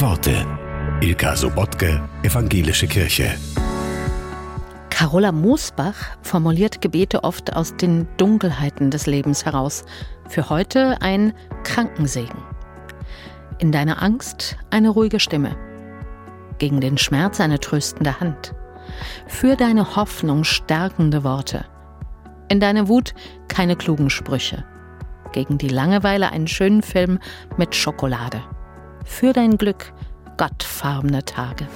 Worte. Ilka Sobotke, Evangelische Kirche. Carola Moosbach formuliert Gebete oft aus den Dunkelheiten des Lebens heraus. Für heute ein Krankensegen. In deiner Angst eine ruhige Stimme. Gegen den Schmerz eine tröstende Hand. Für deine Hoffnung stärkende Worte. In deine Wut keine klugen Sprüche. Gegen die Langeweile einen schönen Film mit Schokolade. Für dein Glück gottfarbene Tage.